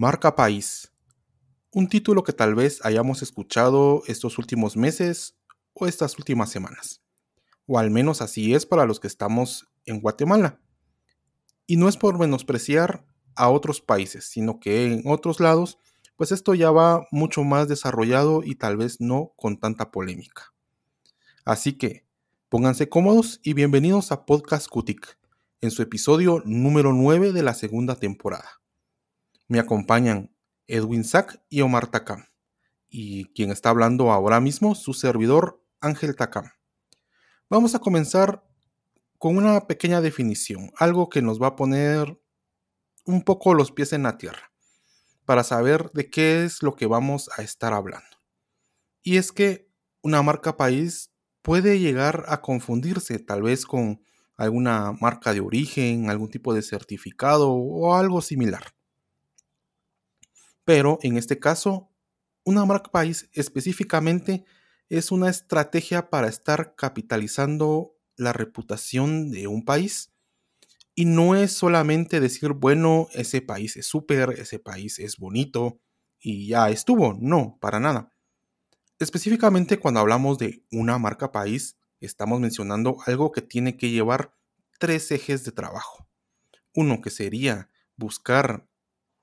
Marca País. Un título que tal vez hayamos escuchado estos últimos meses o estas últimas semanas. O al menos así es para los que estamos en Guatemala. Y no es por menospreciar a otros países, sino que en otros lados, pues esto ya va mucho más desarrollado y tal vez no con tanta polémica. Así que pónganse cómodos y bienvenidos a Podcast Cutic, en su episodio número 9 de la segunda temporada. Me acompañan Edwin Sack y Omar Takam, y quien está hablando ahora mismo, su servidor Ángel Takam. Vamos a comenzar con una pequeña definición, algo que nos va a poner un poco los pies en la tierra, para saber de qué es lo que vamos a estar hablando. Y es que una marca país puede llegar a confundirse tal vez con alguna marca de origen, algún tipo de certificado o algo similar. Pero en este caso, una marca país específicamente es una estrategia para estar capitalizando la reputación de un país. Y no es solamente decir, bueno, ese país es súper, ese país es bonito y ya estuvo. No, para nada. Específicamente cuando hablamos de una marca país, estamos mencionando algo que tiene que llevar tres ejes de trabajo. Uno que sería buscar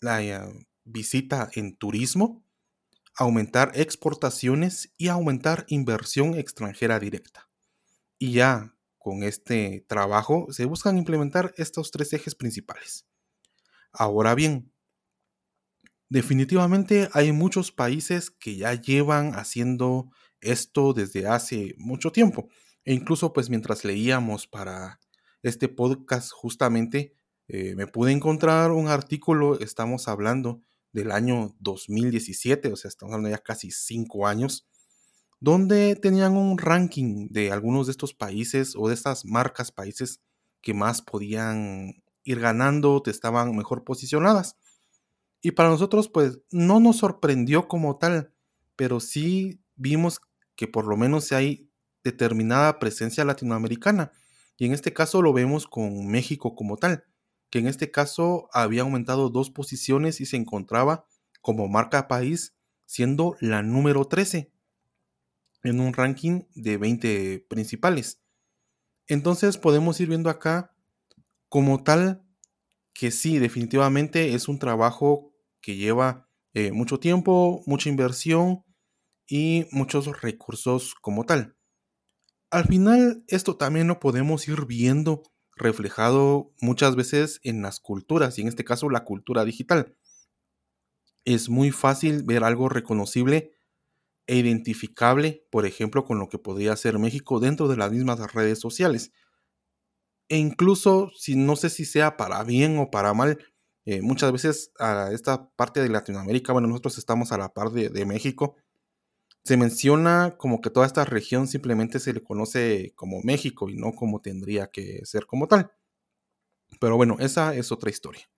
la eh, visita en turismo, aumentar exportaciones y aumentar inversión extranjera directa. Y ya con este trabajo se buscan implementar estos tres ejes principales. Ahora bien, definitivamente hay muchos países que ya llevan haciendo esto desde hace mucho tiempo. E incluso pues mientras leíamos para este podcast justamente eh, me pude encontrar un artículo, estamos hablando del año 2017, o sea, estamos hablando ya casi cinco años, donde tenían un ranking de algunos de estos países o de estas marcas países que más podían ir ganando, te estaban mejor posicionadas. Y para nosotros, pues, no nos sorprendió como tal, pero sí vimos que por lo menos hay determinada presencia latinoamericana. Y en este caso lo vemos con México como tal, que en este caso había aumentado dos posiciones y se encontraba como marca país siendo la número 13 en un ranking de 20 principales. Entonces podemos ir viendo acá como tal que sí, definitivamente es un trabajo que lleva eh, mucho tiempo, mucha inversión y muchos recursos como tal. Al final, esto también lo podemos ir viendo reflejado muchas veces en las culturas, y en este caso la cultura digital. Es muy fácil ver algo reconocible e identificable, por ejemplo, con lo que podría ser México dentro de las mismas redes sociales. E incluso, si no sé si sea para bien o para mal, eh, muchas veces a esta parte de Latinoamérica, bueno, nosotros estamos a la par de, de México, se menciona como que toda esta región simplemente se le conoce como México y no como tendría que ser como tal. Pero bueno, esa es otra historia.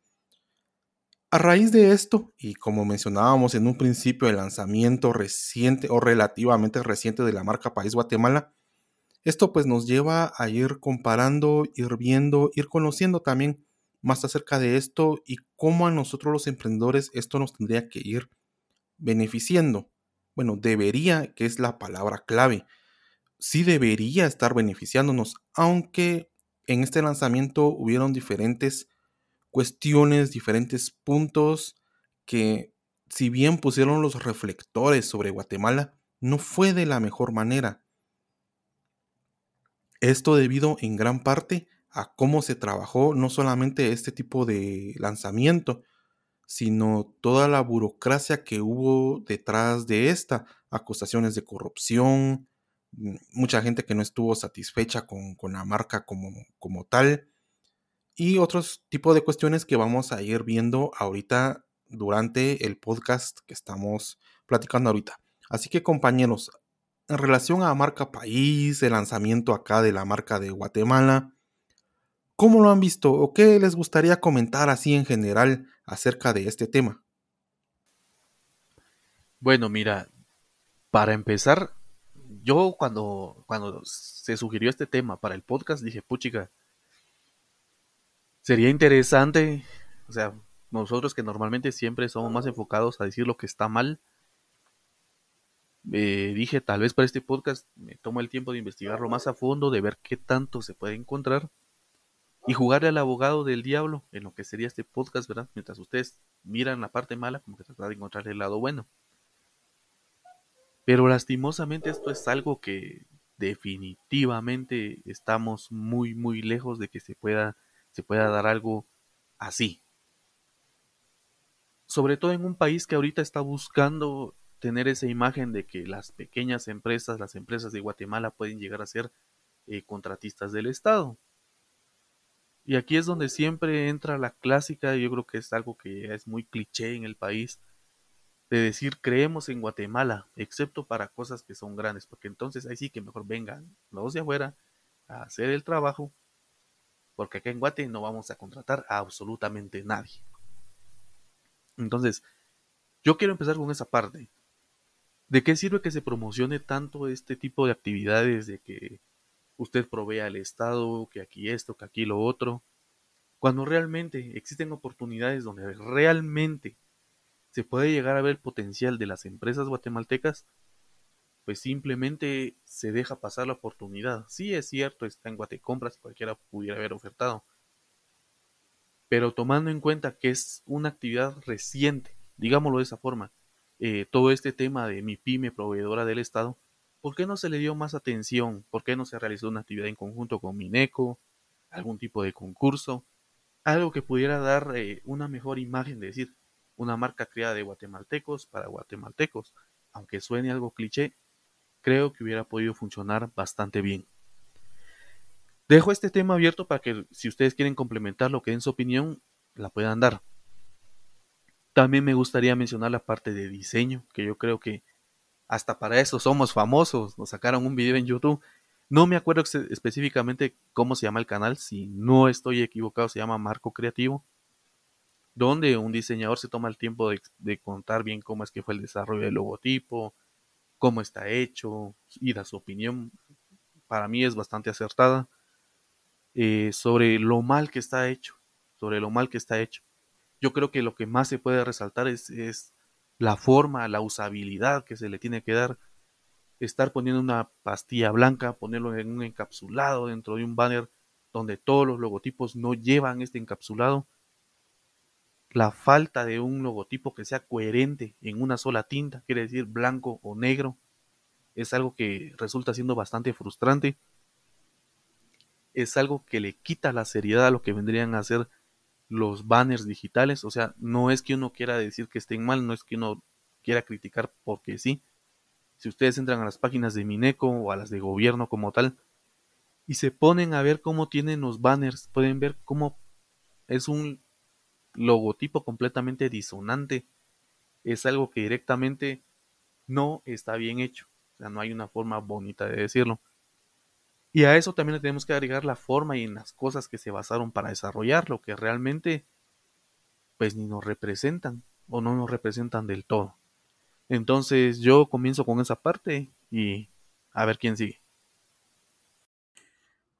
A raíz de esto, y como mencionábamos en un principio, el lanzamiento reciente o relativamente reciente de la marca País Guatemala, esto pues nos lleva a ir comparando, ir viendo, ir conociendo también más acerca de esto y cómo a nosotros los emprendedores esto nos tendría que ir beneficiando. Bueno, debería, que es la palabra clave, sí debería estar beneficiándonos, aunque en este lanzamiento hubieron diferentes cuestiones, diferentes puntos que si bien pusieron los reflectores sobre Guatemala, no fue de la mejor manera. Esto debido en gran parte a cómo se trabajó no solamente este tipo de lanzamiento, sino toda la burocracia que hubo detrás de esta, acusaciones de corrupción, mm, mucha gente que no estuvo satisfecha con, la marca como, como tal, y otros tipos de cuestiones que vamos a ir viendo ahorita durante el podcast que estamos platicando ahorita. Así que compañeros, en relación a marca país, el lanzamiento acá de la marca de Guatemala, ¿cómo lo han visto o qué les gustaría comentar así en general acerca de este tema? Bueno, mira, para empezar, yo cuando, cuando se sugirió este tema para el podcast dije, puchica, sería interesante, o sea, nosotros que normalmente siempre somos más enfocados a decir lo que está mal, eh, dije, tal vez para este podcast me tomo el tiempo de investigarlo más a fondo, de ver qué tanto se puede encontrar y jugarle al abogado del diablo en lo que sería este podcast, ¿verdad? Mientras ustedes miran la parte mala, como que tratar de encontrar el lado bueno. Pero lastimosamente esto es algo que definitivamente estamos muy, muy lejos de que se pueda, se pueda dar algo así. Sobre todo en un país que ahorita está buscando tener esa imagen de que las pequeñas empresas, las empresas de Guatemala pueden llegar a ser eh, contratistas del Estado. Y aquí es donde siempre entra la clásica, yo creo que es algo que es muy cliché en el país, de decir creemos en Guatemala, excepto para cosas que son grandes, porque entonces ahí sí que mejor vengan los de afuera a hacer el trabajo, porque acá en Guate no vamos a contratar a absolutamente nadie. Entonces, yo quiero empezar con esa parte. ¿De qué sirve que se promocione tanto este tipo de actividades de que usted provea al Estado, que aquí esto, que aquí lo otro? Cuando realmente existen oportunidades donde realmente se puede llegar a ver el potencial de las empresas guatemaltecas, pues simplemente se deja pasar la oportunidad. Sí es cierto, está en Guatecompras cualquiera pudiera haber ofertado. Pero tomando en cuenta que es una actividad reciente, digámoslo de esa forma, eh, todo este tema de mi pyme proveedora del Estado, ¿por qué no se le dio más atención? ¿Por qué no se realizó una actividad en conjunto con Mineco? ¿Algún tipo de concurso? Algo que pudiera dar eh, una mejor imagen, de decir, una marca creada de guatemaltecos para guatemaltecos. Aunque suene algo cliché, creo que hubiera podido funcionar bastante bien. Dejo este tema abierto para que si ustedes quieren complementar lo que den su opinión, la puedan dar. También me gustaría mencionar la parte de diseño, que yo creo que hasta para eso somos famosos. Nos sacaron un video en YouTube. No me acuerdo específicamente cómo se llama el canal, si no estoy equivocado, se llama Marco Creativo, donde un diseñador se toma el tiempo de, contar bien cómo es que fue el desarrollo del logotipo, cómo está hecho y da su opinión. Para mí es bastante acertada eh, sobre lo mal que está hecho, sobre lo mal que está hecho yo creo que lo que más se puede resaltar es, la forma, la usabilidad que se le tiene que dar. Estar poniendo una pastilla blanca, ponerlo en un encapsulado dentro de un banner donde todos los logotipos no llevan este encapsulado. La falta de un logotipo que sea coherente en una sola tinta, quiere decir blanco o negro, es algo que resulta siendo bastante frustrante. Es algo que le quita la seriedad a lo que vendrían a ser los banners digitales. O sea, no es que uno quiera decir que estén mal, no es que uno quiera criticar porque sí. Si ustedes entran a las páginas de Mineco o a las de gobierno como tal y se ponen a ver cómo tienen los banners, pueden ver cómo es un logotipo completamente disonante. Es algo que directamente no está bien hecho. O sea, no hay una forma bonita de decirlo. Y a eso también le tenemos que agregar la forma y en las cosas que se basaron para desarrollarlo, que realmente pues ni nos representan o no nos representan del todo. Entonces yo comienzo con esa parte y a ver quién sigue.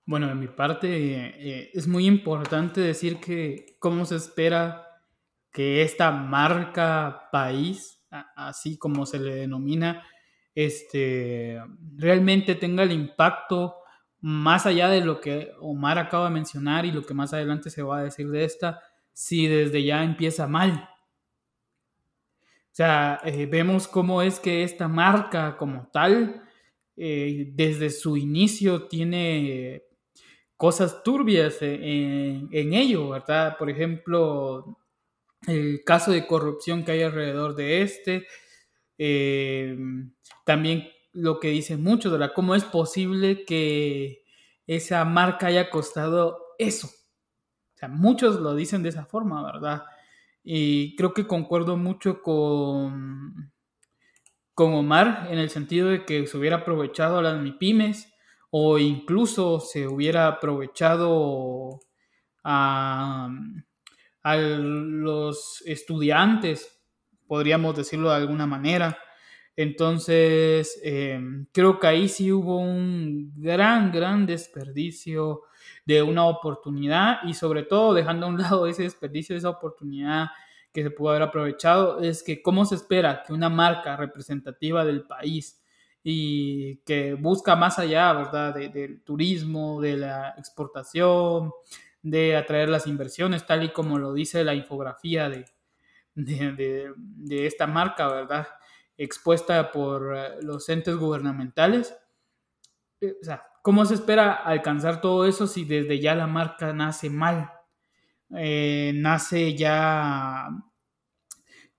Bueno, de mi parte eh, es muy importante decir que cómo se espera que esta marca país, así como se le denomina, este, realmente tenga el impacto más allá de lo que Omar acaba de mencionar y lo que más adelante se va a decir de esta, si desde ya empieza mal. O sea, eh, vemos cómo es que esta marca como tal, eh, desde su inicio tiene cosas turbias en, en, ello, ¿verdad? Por ejemplo, el caso de corrupción que hay alrededor de este, eh, también lo que dicen muchos, ¿verdad? ¿Cómo es posible que esa marca haya costado eso? O sea, muchos lo dicen de esa forma, ¿verdad? Y creo que concuerdo mucho con, con Omar en el sentido de que se hubiera aprovechado a las MIPIMES o incluso se hubiera aprovechado a, a los estudiantes, podríamos decirlo de alguna manera entonces, em, creo que ahí sí hubo un gran, gran desperdicio de una oportunidad y sobre todo dejando a un lado ese desperdicio, esa oportunidad que se pudo haber aprovechado es que cómo se espera que una marca representativa del país y que busca más allá, ¿verdad?, del turismo, de la exportación, de atraer las inversiones, tal y como lo dice la infografía de, de, esta marca, ¿verdad? Expuesta por eh, los entes gubernamentales. Eh, o sea, ¿cómo se espera alcanzar todo eso si desde ya la marca nace mal? Eh, nace ya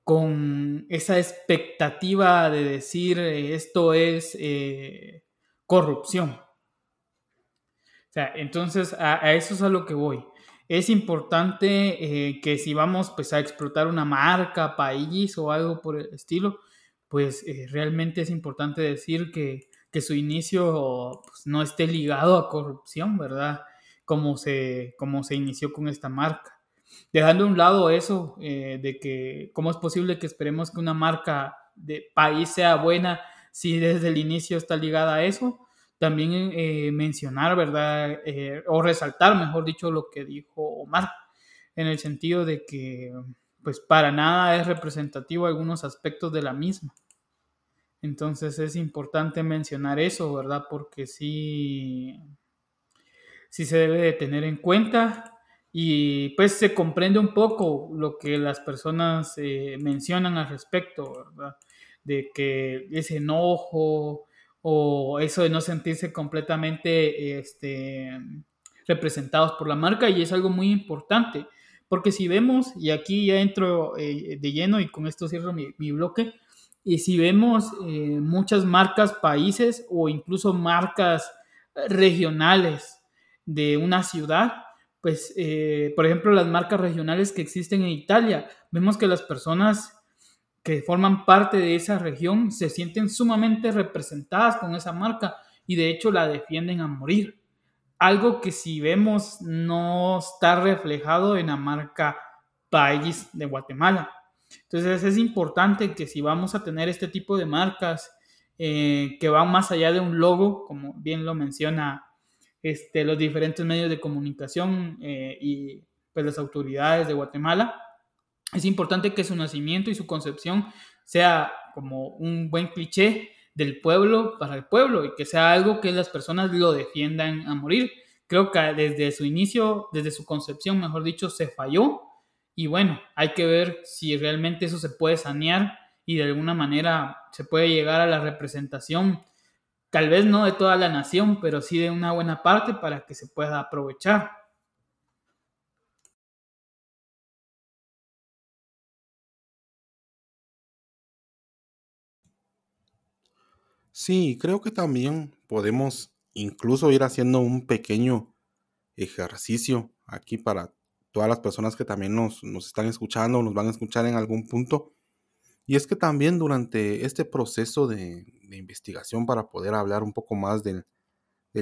con esa expectativa de decir esto es corrupción. O sea, entonces a, eso es a lo que voy. Es importante que si vamos pues, a explotar una marca, país o algo por el estilo, pues eh, realmente es importante decir que, su inicio pues, no esté ligado a corrupción, ¿verdad? Como se, como se inició con esta marca. Dejando a un lado eso eh, de que cómo es posible que esperemos que una marca de país sea buena si desde el inicio está ligada a eso, también eh, mencionar, ¿verdad? O resaltar, mejor dicho, lo que dijo Omar, en el sentido de que, pues, para nada es representativo algunos aspectos de la misma. Entonces es importante mencionar eso, ¿verdad? Porque sí, sí se debe de tener en cuenta y pues se comprende un poco lo que las personas eh, mencionan al respecto, ¿verdad? De que ese enojo, o eso de no sentirse completamente este, representados por la marca y es algo muy importante porque si vemos, y aquí ya entro eh, de lleno y con esto cierro mi, bloque, y si vemos eh, muchas marcas, países o incluso marcas regionales de una ciudad, pues eh, por ejemplo las marcas regionales que existen en Italia, vemos que las personas que forman parte de esa región se sienten sumamente representadas con esa marca y de hecho la defienden a morir. Algo que si vemos no está reflejado en la marca país de Guatemala. Entonces es importante que si vamos a tener este tipo de marcas eh, que van más allá de un logo, como bien lo menciona este, los diferentes medios de comunicación eh, y pues, las autoridades de Guatemala, es importante que su nacimiento y su concepción sea como un buen cliché del pueblo para el pueblo y que sea algo que las personas lo defiendan a morir. Creo que desde su inicio, desde su concepción, mejor dicho, se falló y bueno, hay que ver si realmente eso se puede sanear y de alguna manera se puede llegar a la representación, tal vez no de toda la nación, pero sí de una buena parte para que se pueda aprovechar. Sí, creo que también podemos incluso ir haciendo un pequeño ejercicio aquí para todas las personas que también nos, están escuchando o nos van a escuchar en algún punto. Y es que también durante este proceso de, investigación para poder hablar un poco más del,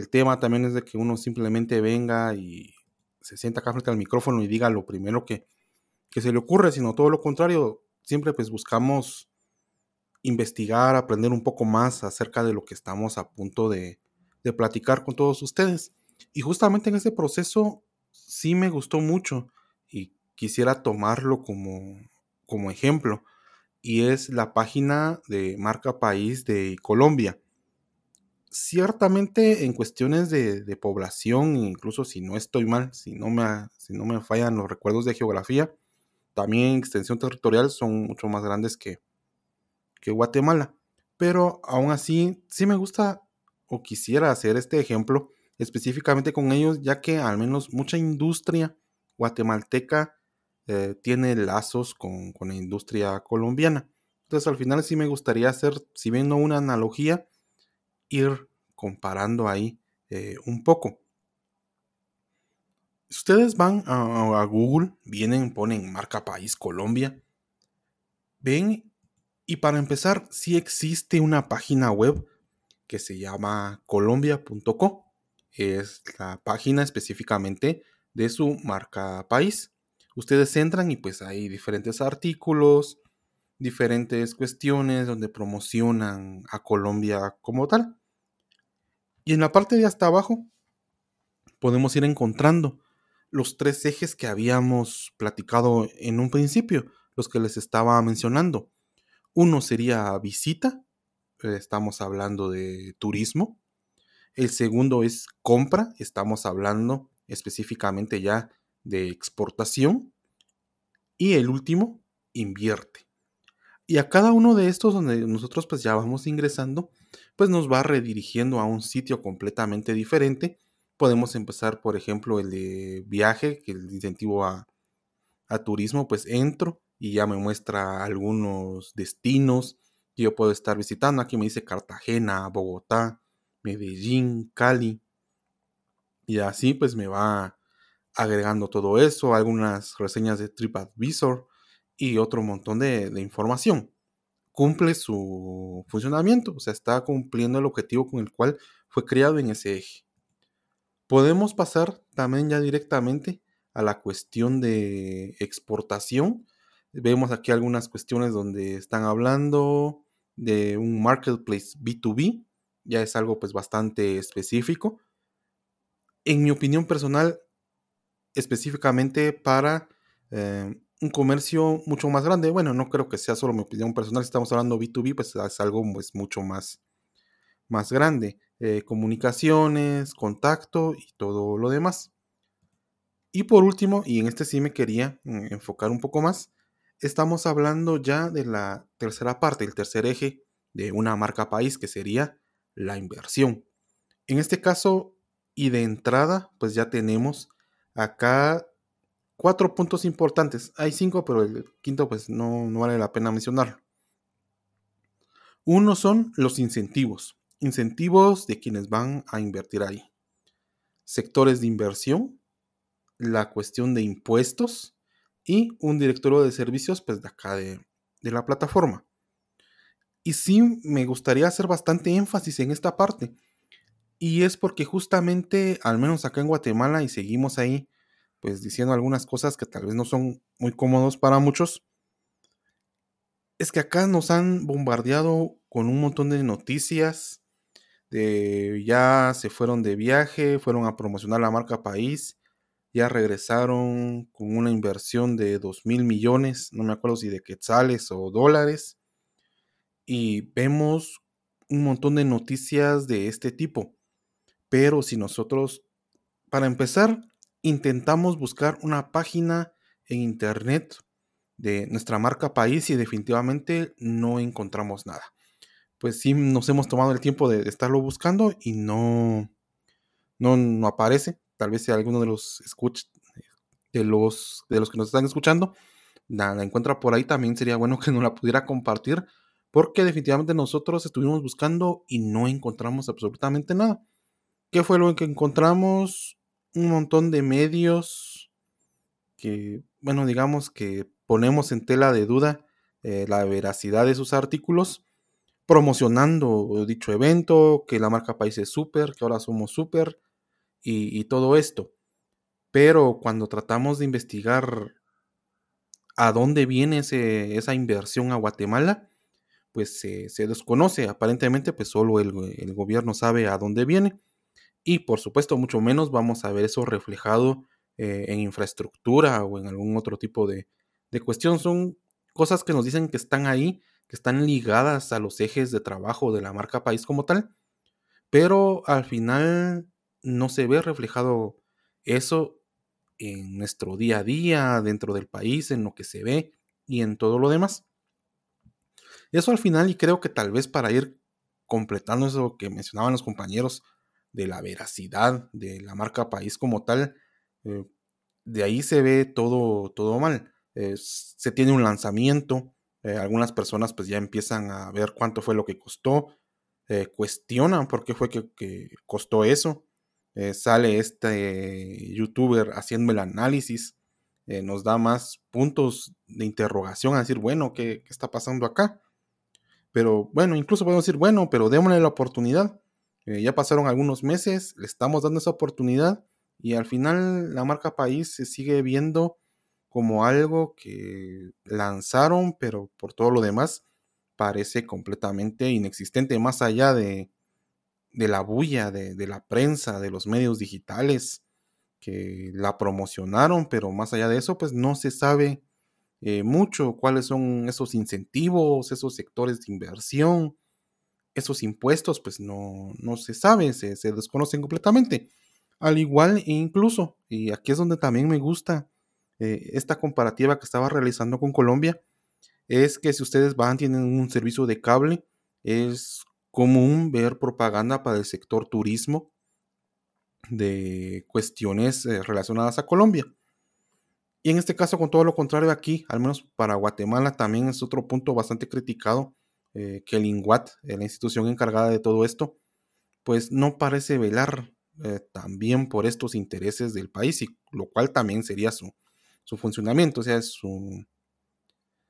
tema, también es de que uno simplemente venga y se sienta acá frente al micrófono y diga lo primero que, que se le ocurre, sino todo lo contrario, siempre pues buscamos investigar, aprender un poco más acerca de lo que estamos a punto de, platicar con todos ustedes. Y justamente en ese proceso sí me gustó mucho y quisiera tomarlo como, como ejemplo. Y es la página de Marca País de Colombia. Ciertamente en cuestiones de, población, incluso si no estoy mal, si no, me, si no me fallan los recuerdos de geografía, también en extensión territorial son mucho más grandes que, que Guatemala. Pero aún así, sí me gusta o quisiera hacer este ejemplo específicamente con ellos, ya que al menos mucha industria guatemalteca eh, tiene lazos con, la industria colombiana. Entonces al final sí me gustaría hacer, si viendo una analogía, ir comparando ahí eh, un poco. Si ustedes van a, Google, vienen, ponen marca país Colombia, ven y para empezar, sí existe una página web que se llama colombia.co. Es la página específicamente de su marca país. Ustedes entran y pues hay diferentes artículos, diferentes cuestiones donde promocionan a Colombia como tal. Y en la parte de hasta abajo podemos ir encontrando los tres ejes que habíamos platicado en un principio, los que les estaba mencionando. Uno sería visita, eh, estamos hablando de turismo. El segundo es compra, estamos hablando específicamente ya de exportación. Y el último, invierte. Y a cada uno de estos donde nosotros pues ya vamos ingresando, pues nos va redirigiendo a un sitio completamente diferente. Podemos empezar, por ejemplo, el de viaje, que el incentivo a, a turismo, pues entro y ya me muestra algunos destinos que yo puedo estar visitando. Aquí me dice Cartagena, Bogotá, Medellín, Cali. Y así pues me va agregando todo eso, algunas reseñas de TripAdvisor y otro montón de, información. Cumple su funcionamiento, o sea, está cumpliendo el objetivo con el cual fue creado en ese eje. Podemos pasar también ya directamente a la cuestión de exportación. Vemos aquí algunas cuestiones donde están hablando de un marketplace B2B, ya es algo pues bastante específico. En mi opinión personal, específicamente para eh, un comercio mucho más grande. Bueno, no creo que sea solo mi opinión personal. Si estamos hablando B2B, pues es algo pues, mucho más, más grande. Eh, comunicaciones, contacto y todo lo demás. Y por último, y en este sí me quería mm, enfocar un poco más, estamos hablando ya de la tercera parte, el tercer eje de una marca país, que sería la inversión. En este caso, y de entrada, pues ya tenemos acá cuatro puntos importantes. Hay cinco, pero el quinto pues no, no vale la pena mencionarlo. Uno son los incentivos. Incentivos de quienes van a invertir ahí. Sectores de inversión, la cuestión de impuestos y un directorio de servicios pues de acá de, de la plataforma. Y sí me gustaría hacer bastante énfasis en esta parte. Y es porque justamente, al menos acá en Guatemala, y seguimos ahí, pues diciendo algunas cosas que tal vez no son muy cómodos para muchos, es que acá nos han bombardeado con un montón de noticias de ya se fueron de viaje, fueron a promocionar la marca país, ya regresaron con una inversión de 2 mil millones, no me acuerdo si de quetzales o dólares, y vemos un montón de noticias de este tipo. Pero si nosotros, para empezar, intentamos buscar una página en internet de nuestra marca país y definitivamente no encontramos nada. Pues sí, nos hemos tomado el tiempo de, estarlo buscando y no, no, no, aparece. Tal vez si alguno de los de los, de los que nos están escuchando la, la encuentra por ahí, también sería bueno que nos la pudiera compartir porque definitivamente nosotros estuvimos buscando y no encontramos absolutamente nada. ¿Qué fue lo que encontramos? un montón de medios que, bueno, digamos que ponemos en tela de duda eh, la veracidad de sus artículos, promocionando dicho evento, que la marca país es súper, que ahora somos súper y, todo esto. Pero cuando tratamos de investigar a dónde viene esa inversión a Guatemala, pues se desconoce. Aparentemente, pues solo el, gobierno sabe a dónde viene y por supuesto mucho menos vamos a ver eso reflejado eh, en infraestructura o en algún otro tipo de, de cuestión. Son cosas que nos dicen que están ahí, que están ligadas a los ejes de trabajo de la marca país como tal, pero al final no se ve reflejado eso en nuestro día a día, dentro del país, en lo que se ve y en todo lo demás. Eso al final, y creo que tal vez para ir completando eso que mencionaban los compañeros, de la veracidad de la marca país como tal, eh, de ahí se ve todo, todo mal. se tiene un lanzamiento, eh, algunas personas pues ya empiezan a ver cuánto fue lo que costó, eh, cuestionan por qué fue que, costó eso. Sale este youtuber haciendo el análisis, nos da más puntos de interrogación a decir, bueno, ¿qué, ¿qué, está pasando acá? Pero bueno, incluso podemos decir, bueno, pero démosle la oportunidad. Eh, ya pasaron algunos meses, le estamos dando esa oportunidad y al final la marca país se sigue viendo como algo que lanzaron, pero por todo lo demás parece completamente inexistente, más allá de, de la bulla de, de, la prensa, de los medios digitales que la promocionaron, pero más allá de eso, pues no se sabe eh, mucho cuáles son esos incentivos, esos sectores de inversión, esos impuestos, pues no, no se sabe, se, se, desconocen completamente. Al igual e incluso, y aquí es donde también me gusta eh, esta comparativa que estaba realizando con Colombia, es que si ustedes van, tienen un servicio de cable, es común ver propaganda para el sector turismo de cuestiones eh, relacionadas a Colombia. Y en este caso, con todo lo contrario aquí, al menos para Guatemala, también es otro punto bastante criticado, eh, que el INGUAT, eh, la institución encargada de todo esto, pues no parece velar también por estos intereses del país, y lo cual también sería su, su funcionamiento, o sea, su,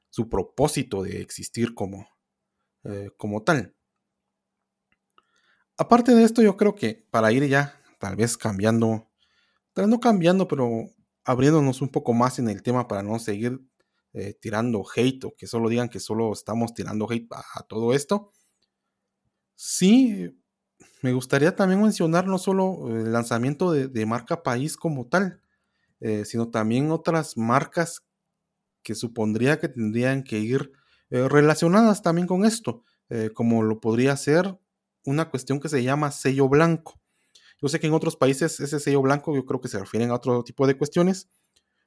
su propósito de existir como, como tal. Aparte de esto, yo creo que para ir ya tal vez cambiando, tal no cambiando, pero abriéndonos un poco más en el tema para no seguir eh, tirando hate o que solo digan que solo estamos tirando hate a, todo esto. Sí, me gustaría también mencionar no solo el lanzamiento de, marca país como tal, eh, sino también otras marcas que supondría que tendrían que ir eh, relacionadas también con esto, como lo podría ser una cuestión que se llama sello blanco. Yo sé que en otros países ese sello blanco yo creo que se refieren a otro tipo de cuestiones,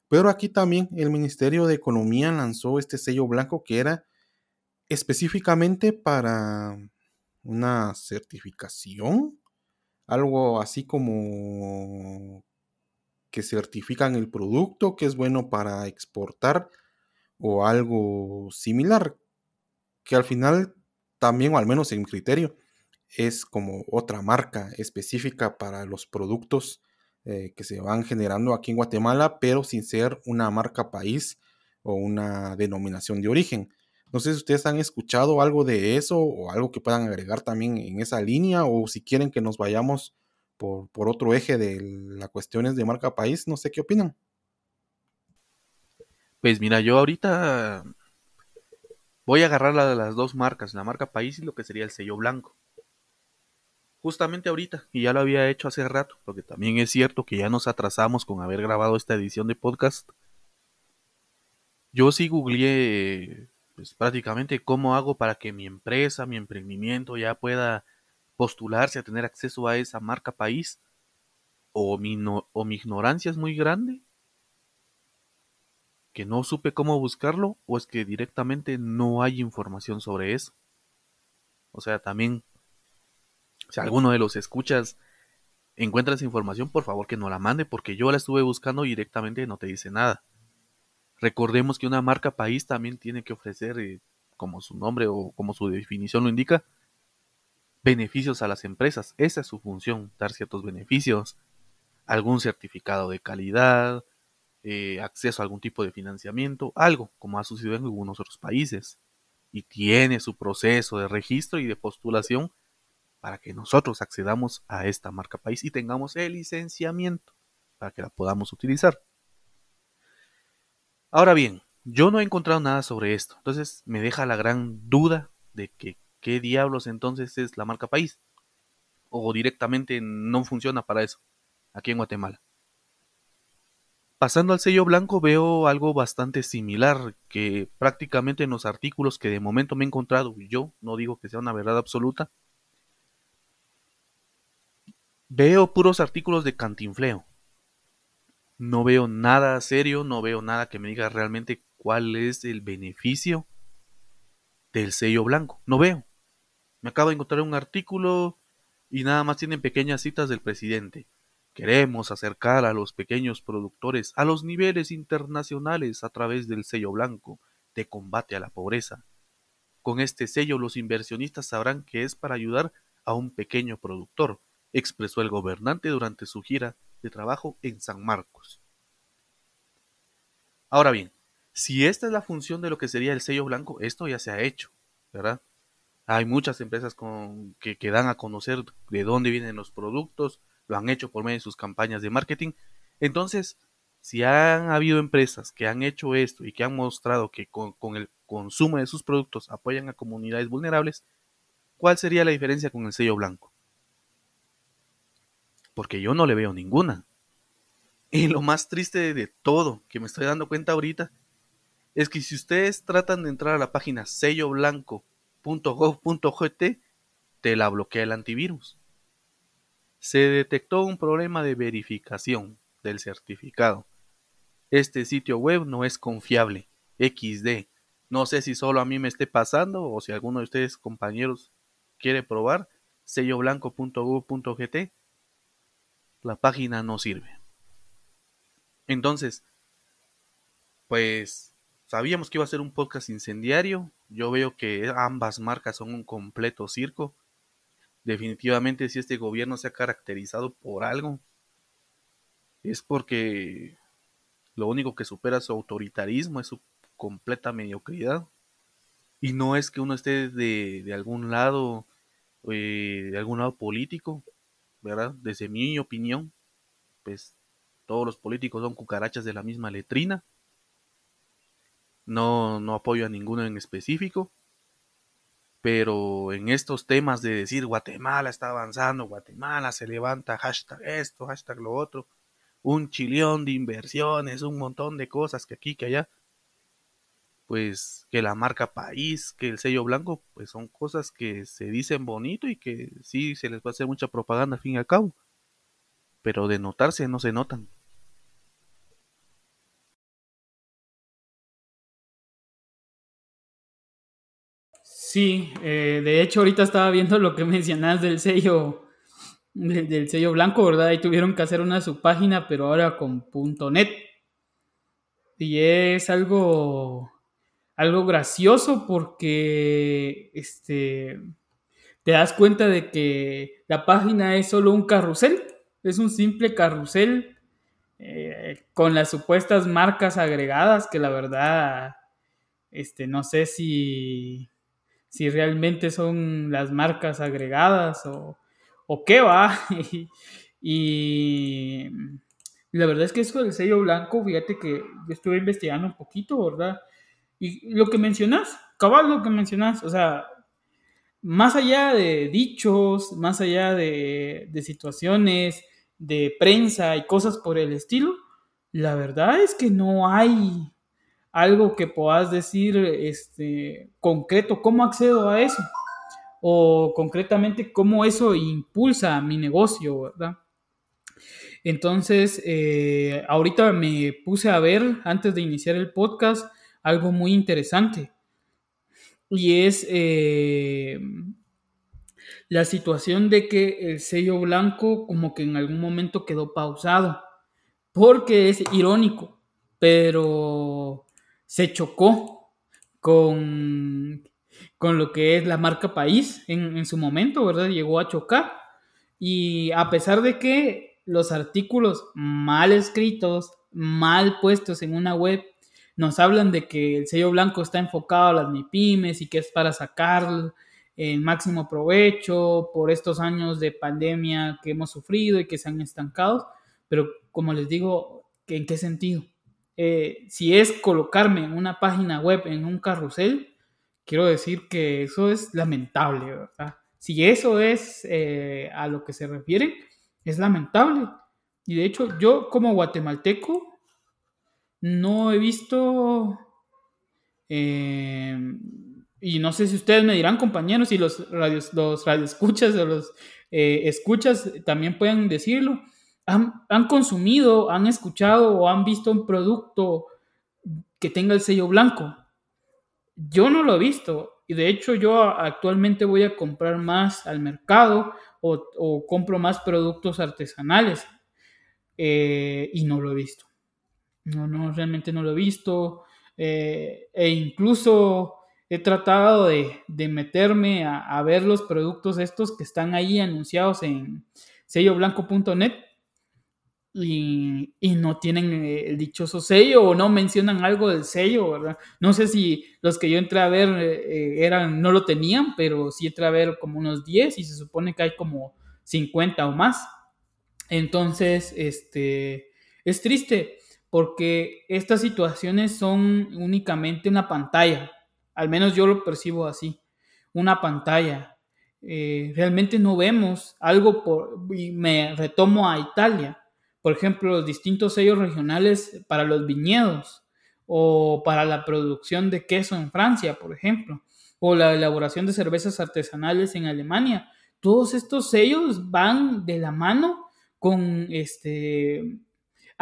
pero aquí también el Ministerio de Economía lanzó este sello blanco que era específicamente para una certificación, algo así como que certifican el producto, que es bueno para exportar o algo similar, que al final también, o al menos en criterio, es como otra marca específica para los productos eh, que se van generando aquí en Guatemala, pero sin ser una marca país o una denominación de origen. No sé si ustedes han escuchado algo de eso o algo que puedan agregar también en esa línea o si quieren que nos vayamos por, por otro eje de las cuestiones de marca país, no sé qué opinan. Pues mira, yo ahorita voy a agarrar la las dos marcas, la marca país y lo que sería el sello blanco justamente ahorita, y ya lo había hecho hace rato, porque también es cierto que ya nos atrasamos con haber grabado esta edición de podcast. Yo sí googleé pues, prácticamente cómo hago para que mi empresa, mi emprendimiento ya pueda postularse a tener acceso a esa marca país. O mi, o mi ignorancia es muy grande, que no supe cómo buscarlo, o es que directamente no hay información sobre eso. O sea, también si alguno de los escuchas encuentra esa información, por favor que no la mande, porque yo la estuve buscando y directamente no te dice nada. Recordemos que una marca país también tiene que ofrecer, eh, como su nombre o como su definición lo indica, beneficios a las empresas. Esa es su función, dar ciertos beneficios, algún certificado de calidad, eh, acceso a algún tipo de financiamiento, algo como ha sucedido en algunos otros países. Y tiene su proceso de registro y de postulación para que nosotros accedamos a esta marca país y tengamos el licenciamiento para que la podamos utilizar. Ahora bien, yo no he encontrado nada sobre esto, entonces me deja la gran duda de que qué diablos entonces es la marca país o directamente no funciona para eso aquí en Guatemala. Pasando al sello blanco veo algo bastante similar que prácticamente en los artículos que de momento me he encontrado, yo no digo que sea una verdad absoluta, Veo puros artículos de cantinfleo. No veo nada serio, no veo nada que me diga realmente cuál es el beneficio del sello blanco. No veo. Me acabo de encontrar un artículo y nada más tienen pequeñas citas del presidente. Queremos acercar a los pequeños productores a los niveles internacionales a través del sello blanco de combate a la pobreza. Con este sello los inversionistas sabrán que es para ayudar a un pequeño productor expresó el gobernante durante su gira de trabajo en San Marcos. Ahora bien, si esta es la función de lo que sería el sello blanco, esto ya se ha hecho, ¿verdad? Hay muchas empresas que, dan a conocer de dónde vienen los productos, lo han hecho por medio de sus campañas de marketing. Entonces, si han habido empresas que han hecho esto y que han mostrado que con, el consumo de sus productos apoyan a comunidades vulnerables, ¿cuál sería la diferencia con el sello blanco? Porque yo no le veo ninguna. Y lo más triste de todo, que me estoy dando cuenta ahorita, es que si ustedes tratan de entrar a la página selloblanco.gov.gt, te la bloquea el antivirus. Se detectó un problema de verificación del certificado. Este sitio web no es confiable. XD. No sé si solo a mí me esté pasando o si alguno de ustedes compañeros quiere probar selloblanco.gov.gt. La página no sirve. Entonces, pues sabíamos que iba a ser un podcast incendiario. Yo veo que ambas marcas son un completo circo. Definitivamente si este gobierno se ha caracterizado por algo, es porque lo único que supera su autoritarismo es su completa mediocridad. Y no es que uno esté de, algún lado, eh, de algún lado político, ¿verdad? Desde mi opinión, pues todos los políticos son cucarachas de la misma letrina. No, no apoyo a ninguno en específico. Pero en estos temas de decir Guatemala está avanzando, Guatemala se levanta, hashtag esto, hashtag lo otro, un chillón de inversiones, un montón de cosas que aquí, que allá, pues que la marca país, que el sello blanco, pues son cosas que se dicen bonito y que sí se les va a hacer mucha propaganda al fin y al cabo, pero de notarse no se notan. Sí, eh, de hecho ahorita estaba viendo lo que mencionas del sello, del sello blanco, ¿verdad? Y tuvieron que hacer una subpágina, pero ahora con .net. Y es algo, algo gracioso porque, este, te das cuenta de que la página es solo un carrusel, es un simple carrusel eh, con las supuestas marcas agregadas que la verdad, este, no sé si si realmente son las marcas agregadas o, qué va. y, la verdad es que eso del sello blanco, fíjate que yo estuve investigando un poquito, ¿verdad? Y lo que mencionas, cabal lo que mencionas, o sea, más allá de dichos, más allá de, situaciones, de prensa y cosas por el estilo, la verdad es que no hay algo que puedas decir este, concreto, ¿cómo accedo a eso? O concretamente, ¿cómo eso impulsa mi negocio, verdad? Entonces, eh, ahorita me puse a ver, antes de iniciar el podcast, algo muy interesante. Y es eh, la situación de que el sello blanco como que en algún momento quedó pausado. Porque es irónico, pero se chocó con, con lo que es la marca país en, su momento, ¿verdad? Llegó a chocar. Y a pesar de que los artículos mal escritos, mal puestos en una web, nos hablan de que el sello blanco está enfocado a las MIPIMES y que es para sacar el máximo provecho por estos años de pandemia que hemos sufrido y que se han estancado. Pero como les digo, ¿en qué sentido? Eh, si es colocarme en una página web, en un carrusel, quiero decir que eso es lamentable, ¿verdad? Si eso es eh, a lo que se refiere, es lamentable. Y de hecho, yo como guatemalteco no he visto, eh, y no sé si ustedes me dirán, compañeros, y los radios, los radioescuchas o los escuchas también pueden decirlo han, consumido, han escuchado o han visto un producto que tenga el sello blanco. Yo no lo he visto y de hecho yo actualmente voy a comprar más al mercado o, compro más productos artesanales eh, y no lo he visto. No, no, realmente no lo he visto eh, e incluso he tratado de, meterme a, a, ver los productos estos que están ahí anunciados en selloblanco.net y, no tienen eh, el dichoso sello o no mencionan algo del sello, ¿verdad? No sé si los que yo entré a ver eh, eran, no lo tenían, pero sí entré a ver como unos 10 y se supone que hay como 50 o más. Entonces, este, es triste porque estas situaciones son únicamente una pantalla, al menos yo lo percibo así, una pantalla. Eh, realmente no vemos algo por, y me retomo a Italia por ejemplo, los distintos sellos regionales para los viñedos o para la producción de queso en Francia, por ejemplo, o la elaboración de cervezas artesanales en Alemania. Todos estos sellos van de la mano con este,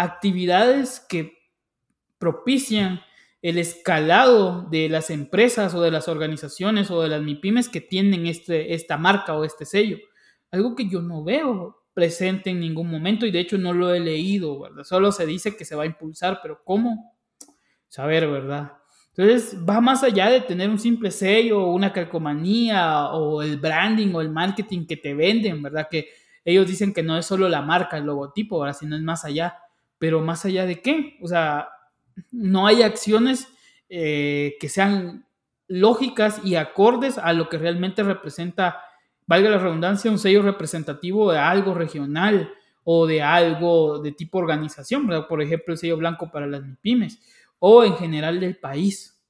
actividades que propician el escalado de las empresas o de las organizaciones o de las MIPIMES que tienen este, esta marca o este sello. Algo que yo no veo presente en ningún momento y de hecho no lo he leído, ¿verdad? Solo se dice que se va a impulsar, pero ¿cómo? Saber, ¿verdad? Entonces va más allá de tener un simple sello o una calcomanía o el branding o el marketing que te venden, ¿verdad? Que ellos dicen que no es solo la marca, el logotipo, ¿verdad? Sino es más allá. Pero más allá de qué? O sea, no hay acciones eh, que sean lógicas y acordes a lo que realmente representa, valga la redundancia, un sello representativo de algo regional o de algo de tipo organización, por ejemplo, el sello blanco para las MIPIMES o en general del país.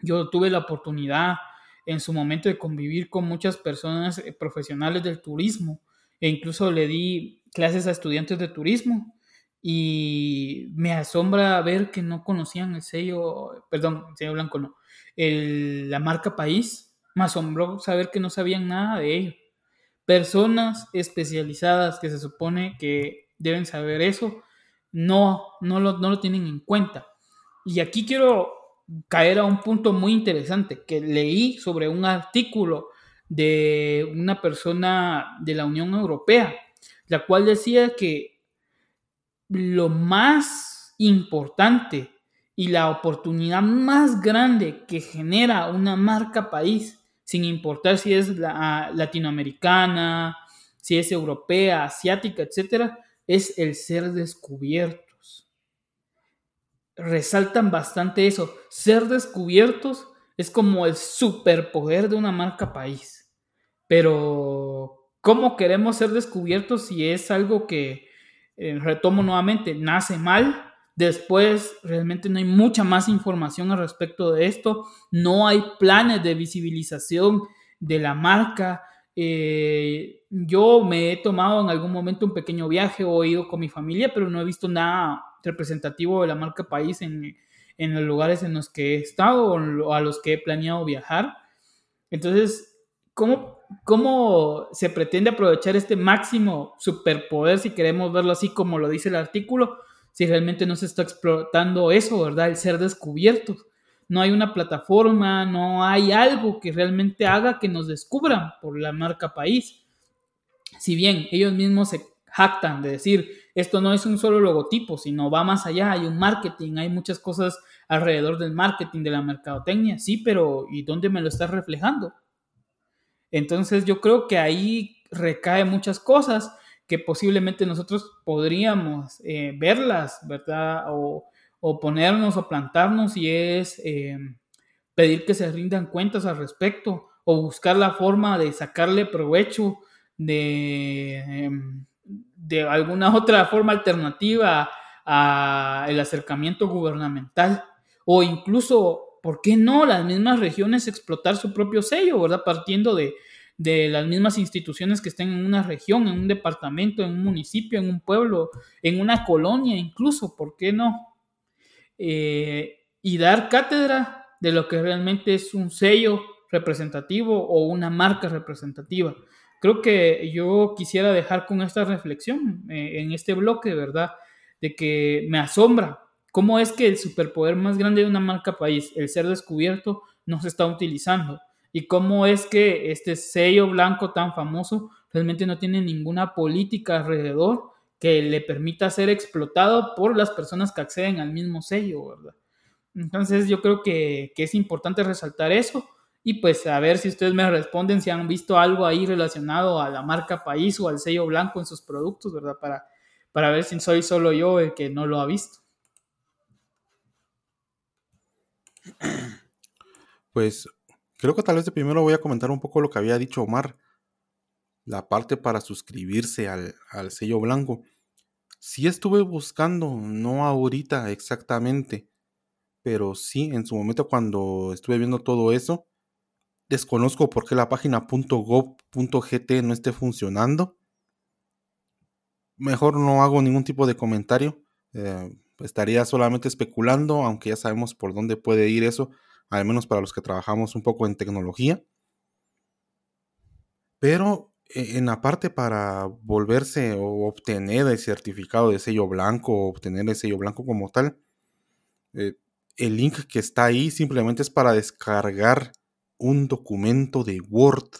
Yo tuve la oportunidad en su momento de convivir con muchas personas eh, profesionales del turismo e incluso le di clases a estudiantes de turismo y me asombra ver que no conocían el sello, perdón, el sello blanco no, la marca país, me asombró saber que no sabían nada de ello. Personas especializadas que se supone que deben saber eso, no, no lo, no lo tienen en cuenta. Y aquí quiero caer a un punto muy interesante que leí sobre un artículo de una persona de la Unión Europea, la cual decía que lo más importante y la oportunidad más grande que genera una marca país, sin importar si es la, latinoamericana, si es europea, asiática, etcétera, es el ser descubiertos. Resaltan bastante eso. Ser descubiertos es como el superpoder de una marca país. Pero, ¿cómo queremos ser descubiertos si es algo que eh, retomo nuevamente, nace mal. Después realmente no hay mucha más información al respecto de esto. No hay planes de visibilización de la marca. Eh, yo me he tomado en algún momento un pequeño viaje o he ido con mi familia, pero no he visto nada representativo de la marca país en, en los lugares en los que he estado o a los que he planeado viajar. Entonces, ¿cómo ¿Cómo se pretende aprovechar este máximo superpoder, si queremos verlo así como lo dice el artículo, si realmente no se está explotando eso, ¿verdad? El ser descubiertos. No hay una plataforma, no hay algo que realmente haga que nos descubran por la marca país. Si bien ellos mismos se jactan de decir, esto no es un solo logotipo, sino va más allá, hay un marketing, hay muchas cosas alrededor del marketing, de la mercadotecnia, sí, pero ¿y dónde me lo estás reflejando? Entonces yo creo que ahí recae muchas cosas que posiblemente nosotros podríamos eh, verlas, ¿verdad? O, ponernos o plantarnos y es eh, pedir que se rindan cuentas al respecto o buscar la forma de sacarle provecho de, em, de alguna otra forma alternativa al acercamiento gubernamental o incluso ¿por qué no las mismas regiones explotar su propio sello, ¿verdad? Partiendo de, las mismas instituciones que estén en una región, en un departamento, en un municipio, en un pueblo, en una colonia incluso, ¿por qué no? Eh, y dar cátedra de lo que realmente es un sello representativo o una marca representativa. Creo que yo quisiera dejar con esta reflexión eh, en este bloque, ¿verdad? De que me asombra ¿Cómo es que el superpoder más grande de una marca país, el ser descubierto, no se está utilizando? ¿Y cómo es que este sello blanco tan famoso realmente no tiene ninguna política alrededor que le permita ser explotado por las personas que acceden al mismo sello, ¿verdad? Entonces yo creo que, es importante resaltar eso y pues a ver si ustedes me responden si han visto algo ahí relacionado a la marca país o al sello blanco en sus productos, ¿verdad? Para, para ver si soy solo yo el que no lo ha visto. Pues creo que tal vez de primero voy a comentar un poco lo que había dicho Omar. La parte para suscribirse al, sello blanco. Sí estuve buscando, no ahorita exactamente, pero sí en su momento cuando estuve viendo todo eso, desconozco por qué la página .gov.gt no esté funcionando. Mejor no hago ningún tipo de comentario. Eh, estaría solamente especulando, aunque ya sabemos por dónde puede ir eso, al menos para los que trabajamos un poco en tecnología. Pero e, en la parte para volverse o obtener el certificado de sello blanco o obtener el sello blanco como tal, eh, el link que está ahí simplemente es para descargar un documento de Word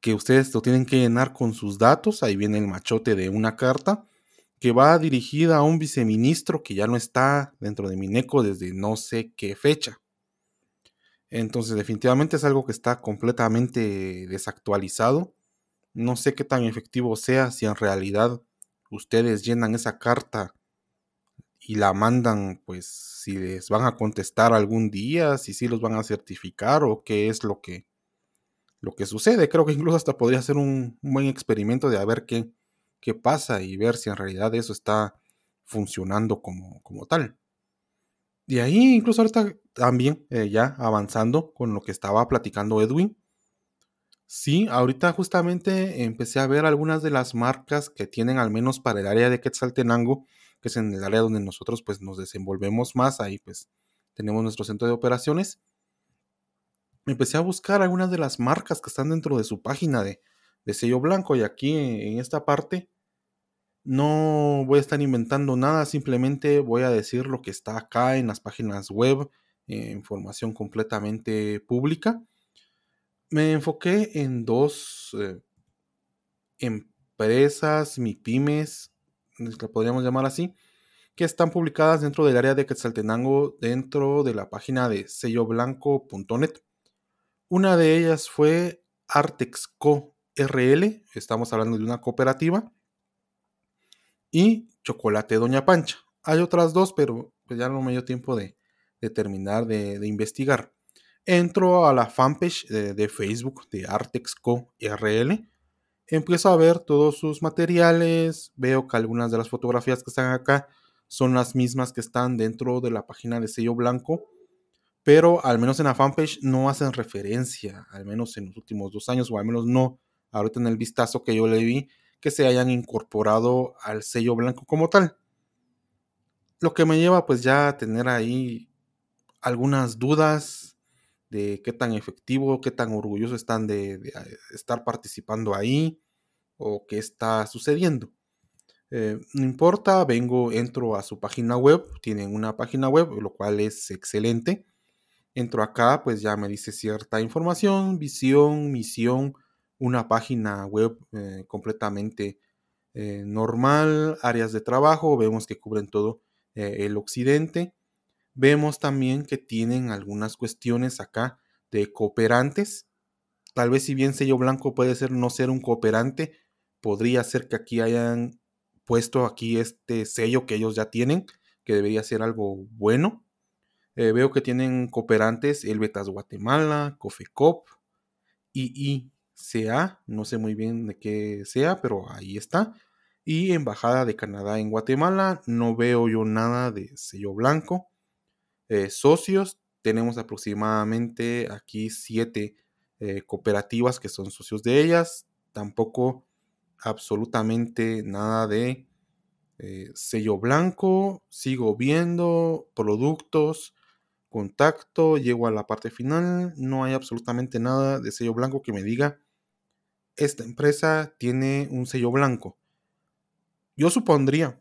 que ustedes lo tienen que llenar con sus datos. Ahí viene el machote de una carta que va dirigida a un viceministro que ya no está dentro de Mineco desde no sé qué fecha. Entonces definitivamente es algo que está completamente desactualizado. No sé qué tan efectivo sea si en realidad ustedes llenan esa carta y la mandan, pues si les van a contestar algún día, si sí los van a certificar o qué es lo que, lo que sucede. Creo que incluso hasta podría ser un, buen experimento de a ver qué, qué pasa y ver si en realidad eso está funcionando como, como tal. De ahí, incluso ahorita también, eh, ya avanzando con lo que estaba platicando Edwin. Sí, ahorita justamente empecé a ver algunas de las marcas que tienen al menos para el área de Quetzaltenango que es en el área donde nosotros pues nos desenvolvemos más, ahí pues tenemos nuestro centro de operaciones. Empecé a buscar algunas de las marcas que están dentro de su página de, sello blanco y aquí en esta parte no voy a estar inventando nada, simplemente voy a decir lo que está acá en las páginas web, eh, información completamente pública. Me enfoqué en dos eh, empresas, mi pymes, la podríamos llamar así, que están publicadas dentro del área de Quetzaltenango dentro de la página de selloblanco.net. Una de ellas fue Artexco RL, estamos hablando de una cooperativa, y Chocolate Doña Pancha. Hay otras dos, pero pues ya no me dio tiempo de, terminar de, investigar. Entro a la fanpage de, de Facebook de Artexco RL empiezo a ver todos sus materiales, veo que algunas de las fotografías que están acá son las mismas que están dentro de la página de sello blanco, pero al menos en la fanpage no hacen referencia, al menos en los últimos dos años, o al menos no ahorita en el vistazo que yo le vi, que se hayan incorporado al sello blanco como tal. Lo que me lleva pues ya a tener ahí algunas dudas, de qué tan efectivo, qué tan orgullosos están de, eh, estar participando ahí o qué está sucediendo. Eh, no importa, vengo, entro a su página web, tienen una página web, lo cual es excelente. Entro acá, pues ya me dice cierta información, visión, misión, una página web eh, completamente normal, áreas de trabajo, vemos que cubren todo el occidente. Vemos también que tienen algunas cuestiones acá de cooperantes. Tal vez si bien sello blanco puede ser no ser un cooperante, podría ser que aquí hayan puesto aquí este sello que ellos ya tienen, que debería ser algo bueno. Eh, veo que tienen cooperantes el Betas Guatemala, Cofecop, IICA, no sé muy bien de qué sea, pero ahí está. Y Embajada de Canadá en Guatemala, no veo yo nada de sello blanco. Eh, socios, tenemos aproximadamente aquí siete eh, cooperativas que son socios de ellas, tampoco absolutamente nada de eh, sello blanco, sigo viendo productos, contacto, llego a la parte final, no hay absolutamente nada de sello blanco que me diga, esta empresa tiene un sello blanco. Yo supondría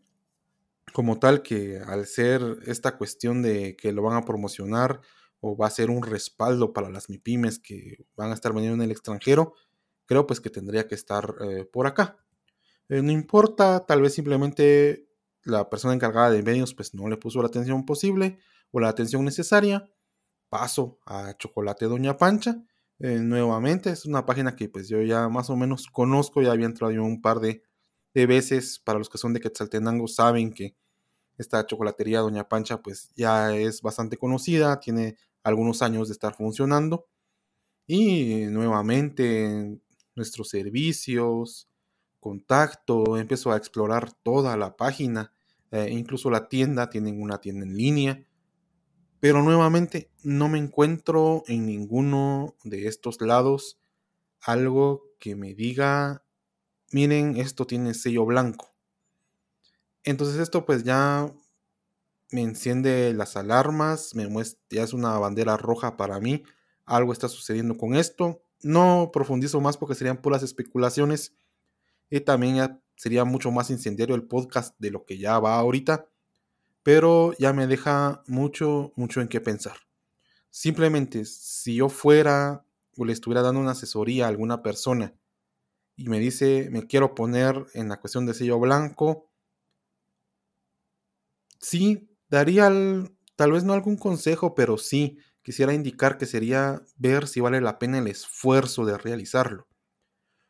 como tal que al ser esta cuestión de que lo van a promocionar o va a ser un respaldo para las MIPIMES que van a estar vendiendo en el extranjero, creo pues que tendría que estar eh, por acá. Eh, no importa, tal vez simplemente la persona encargada de medios pues no le puso la atención posible o la atención necesaria. Paso a Chocolate Doña Pancha. Eh, nuevamente es una página que pues yo ya más o menos conozco, ya había entrado yo un par de, de veces. Para los que son de Quetzaltenango saben que esta chocolatería Doña Pancha pues ya es bastante conocida, tiene algunos años de estar funcionando. Y nuevamente nuestros servicios, contacto, empezó a explorar toda la página, eh, incluso la tienda, tienen una tienda en línea. Pero nuevamente no me encuentro en ninguno de estos lados algo que me diga, miren, esto tiene sello blanco. Entonces esto pues ya me enciende las alarmas, me muestra, ya es una bandera roja para mí, algo está sucediendo con esto. No profundizo más porque serían puras especulaciones y también ya sería mucho más incendiario el podcast de lo que ya va ahorita, pero ya me deja mucho, mucho en qué pensar. Simplemente, si yo fuera o le estuviera dando una asesoría a alguna persona y me dice, me quiero poner en la cuestión de sello blanco, sí, daría tal vez no algún consejo, pero sí quisiera indicar que sería ver si vale la pena el esfuerzo de realizarlo.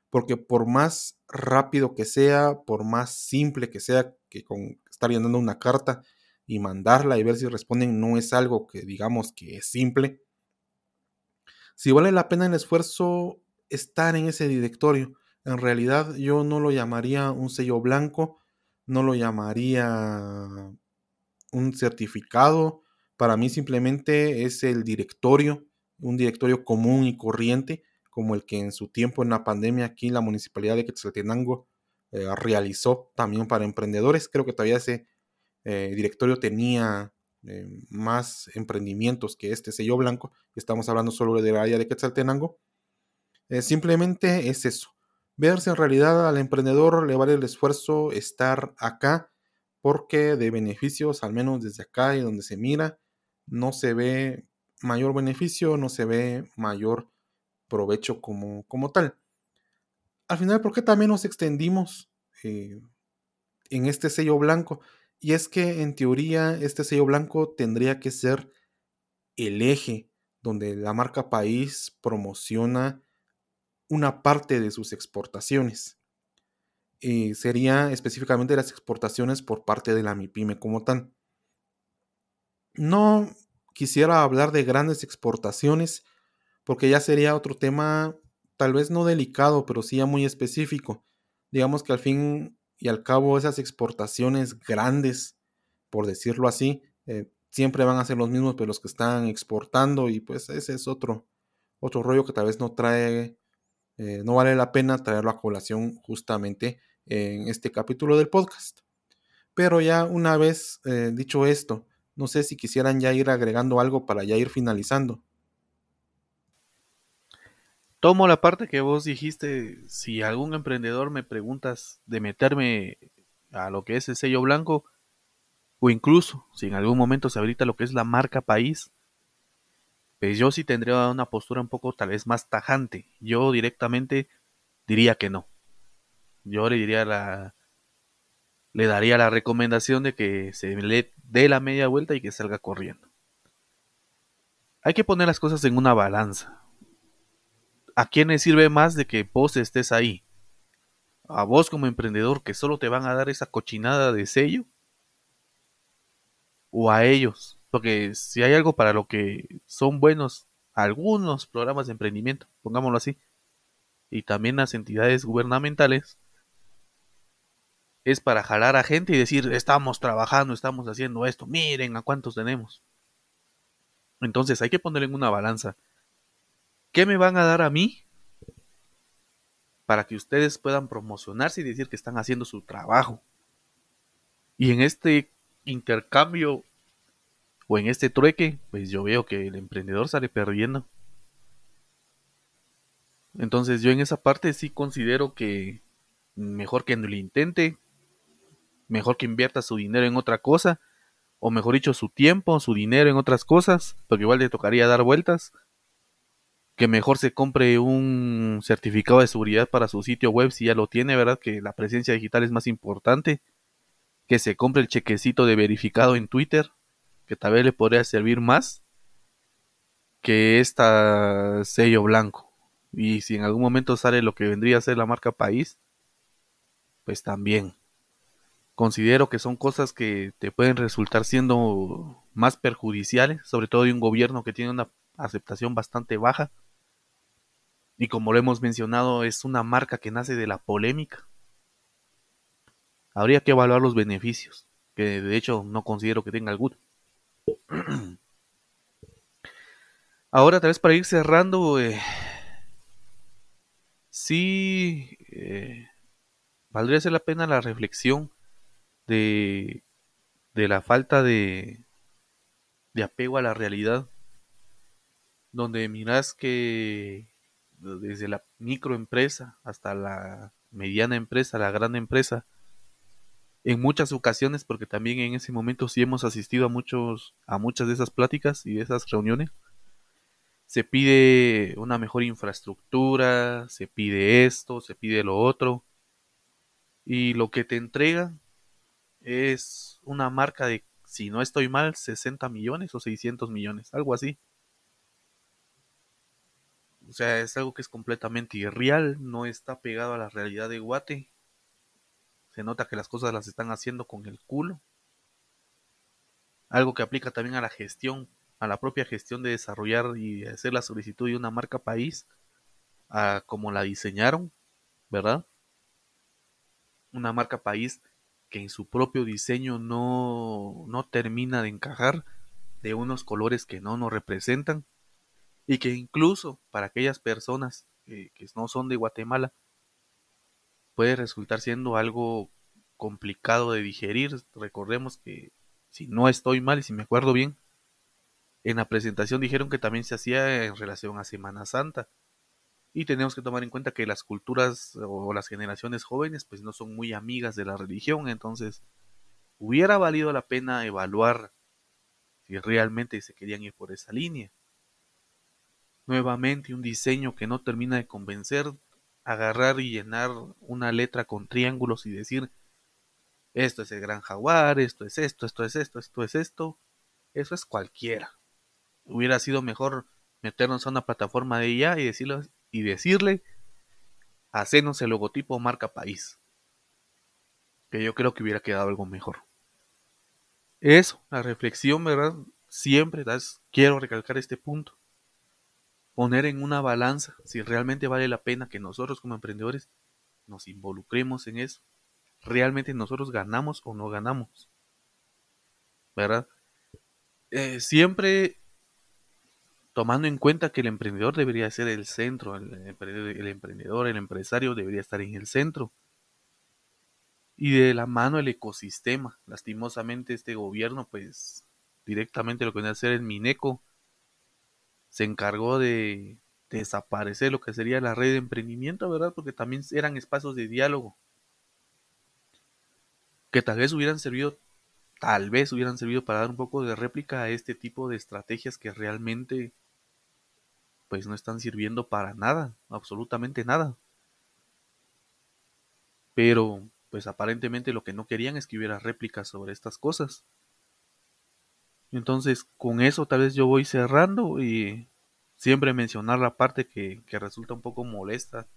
Porque por más rápido que sea, por más simple que sea que con estar llenando una carta y mandarla y ver si responden no es algo que digamos que es simple. Si vale la pena el esfuerzo estar en ese directorio, en realidad yo no lo llamaría un sello blanco, no lo llamaría un certificado. Para mí simplemente es el directorio, un directorio común y corriente, como el que en su tiempo en la pandemia aquí la municipalidad de Quetzaltenango eh, realizó también para emprendedores. Creo que todavía ese eh, directorio tenía eh, más emprendimientos que este sello blanco. Estamos hablando solo del área de Quetzaltenango. simplemente es eso ver si en realidad al emprendedor le vale el esfuerzo estar acá, porque de beneficios, al menos desde acá y donde se mira, no se ve mayor beneficio, no se ve mayor provecho como, como tal. Al final, ¿por qué también nos extendimos eh, en este sello blanco? Y es que en teoría este sello blanco tendría que ser el eje donde la marca país promociona una parte de sus exportaciones. y sería específicamente las exportaciones por parte de la MIPYME como tal. No quisiera hablar de grandes exportaciones porque ya sería otro tema tal vez no delicado, pero sí ya muy específico. Digamos que al fin y al cabo esas exportaciones grandes, por decirlo así, eh, siempre van a ser los mismos, pero los que están exportando y pues ese es otro, otro rollo que tal vez no trae eh, no vale la pena traerlo a colación justamente en este capítulo del podcast. Pero ya una vez eh, dicho esto, no sé si quisieran ya ir agregando algo para ya ir finalizando. Tomo la parte que vos dijiste, si algún emprendedor me preguntas de meterme a lo que es el sello blanco, o incluso si en algún momento se habilita lo que es la marca país, pues yo sí tendría una postura un poco tal vez más tajante. Yo directamente diría que no. Yo le diría la le daría la recomendación de que se le dé la media vuelta y que salga corriendo. Hay que poner las cosas en una balanza. ¿A quién le sirve más de que vos estés ahí? ¿A vos como emprendedor que solo te van a dar esa cochinada de sello? ¿O a ellos porque si hay algo para lo que son buenos algunos programas de emprendimiento, pongámoslo así, y también las entidades gubernamentales, es para jalar a gente y decir, estamos trabajando, estamos haciendo esto, miren a cuántos tenemos. Entonces hay que poner en una balanza. ¿Qué me van a dar a mí para que ustedes puedan promocionarse y decir que están haciendo su trabajo? Y en este intercambio o en este trueque, pues yo veo que el emprendedor sale perdiendo. Entonces yo en esa parte sí considero que mejor que no lo intente, mejor que invierta su dinero en otra cosa, o mejor dicho, su tiempo, su dinero en otras cosas, porque igual le tocaría dar vueltas, que mejor se compre un certificado de seguridad para su sitio web si ya lo tiene, ¿verdad? Que la presencia digital es más importante, que se compre el chequecito de verificado en Twitter, que tal vez le podría servir más que esta sello blanco. Y si en algún momento sale lo que vendría a ser la marca país, pues también. Considero que son cosas que te pueden resultar siendo más perjudiciales, sobre todo de un gobierno que tiene una aceptación bastante baja. Y como lo hemos mencionado, es una marca que nace de la polémica. Habría que evaluar los beneficios, que de hecho no considero que tenga alguno. Ahora, tal vez para ir cerrando, eh, sí eh, valdría ser la pena la reflexión de, de la falta de, de apego a la realidad, donde miras que desde la microempresa hasta la mediana empresa, la gran empresa, en muchas ocasiones, porque también en ese momento sí hemos asistido a muchos, a muchas de esas pláticas y de esas reuniones, se pide una mejor infraestructura, se pide esto, se pide lo otro, y lo que te entrega es una marca de, si no estoy mal, 60 millones o 600 millones, algo así. O sea, es algo que es completamente irreal, no está pegado a la realidad de Guate. Se nota que las cosas las están haciendo con el culo. Algo que aplica también a la gestión, a la propia gestión de desarrollar y hacer la solicitud de una marca país, a como la diseñaron, ¿verdad? Una marca país que en su propio diseño no, no termina de encajar, de unos colores que no nos representan y que incluso para aquellas personas que, no son de Guatemala puede resultar siendo algo complicado de digerir. Recordemos que si no estoy mal y si me acuerdo bien, en la presentación dijeron que también se hacía en relación a Semana Santa. Y tenemos que tomar en cuenta que las culturas o las generaciones jóvenes pues no son muy amigas de la religión, entonces hubiera valido la pena evaluar si realmente se querían ir por esa línea nuevamente un diseño que no termina de convencer, agarrar y llenar una letra con triángulos y decir, esto es el gran jaguar, esto es esto, esto es esto, esto es esto, eso es cualquiera. Hubiera sido mejor meternos a una plataforma de ella y decirle, y decirle hacernos el logotipo marca país. Que yo creo que hubiera quedado algo mejor. Eso, la reflexión, ¿verdad? Siempre quiero recalcar este punto poner en una balanza si realmente vale la pena que nosotros como emprendedores nos involucremos en eso. ¿Realmente nosotros ganamos o no ganamos? ¿Verdad? Eh, siempre tomando en cuenta que el emprendedor debería ser el centro, el, el emprendedor, el empresario debería estar en el centro. Y de la mano el ecosistema. Lastimosamente este gobierno, pues directamente lo que viene a hacer el Mineco se encargó de desaparecer lo que sería la red de emprendimiento, ¿verdad? Porque también eran espacios de diálogo que tal vez hubieran servido, tal vez hubieran servido para dar un poco de réplica a este tipo de estrategias que realmente pues no están sirviendo para nada, absolutamente nada. Pero pues aparentemente lo que no querían es que hubiera réplicas sobre estas cosas. Entonces, con eso tal vez yo voy cerrando y siempre mencionar la parte que, resulta un poco molesta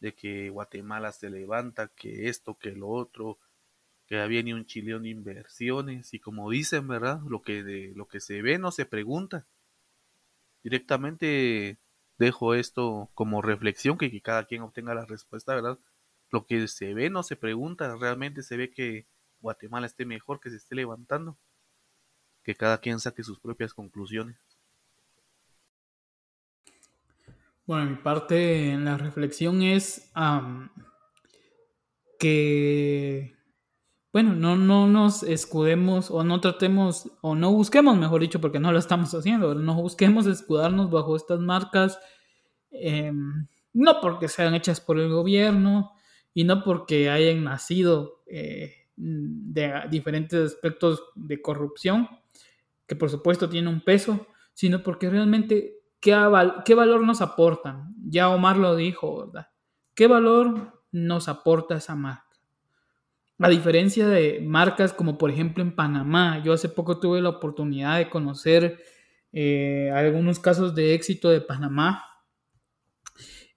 de que Guatemala se levanta, que esto, que lo otro, que viene un chillón de inversiones y como dicen, ¿verdad? Lo que, de, lo que se ve no se pregunta. Directamente dejo esto como reflexión, que, que cada quien obtenga la respuesta, ¿verdad? Lo que se ve no se pregunta, realmente se ve que Guatemala esté mejor, que se esté levantando que cada quien saque sus propias conclusiones. Bueno, mi parte en la reflexión es que, bueno, no, no nos escudemos o no tratemos, o no busquemos, mejor dicho, porque no lo estamos haciendo, no busquemos escudarnos bajo estas marcas, em, no porque sean hechas por el gobierno y no porque hayan nacido eh, de diferentes aspectos de corrupción, que por supuesto tiene un peso, sino porque realmente qué, qué valor nos aportan. Ya Omar lo dijo, ¿verdad? ¿Qué valor nos aporta esa marca? A diferencia de marcas como por ejemplo en Panamá, yo hace poco tuve la oportunidad de conocer eh, algunos casos de éxito de Panamá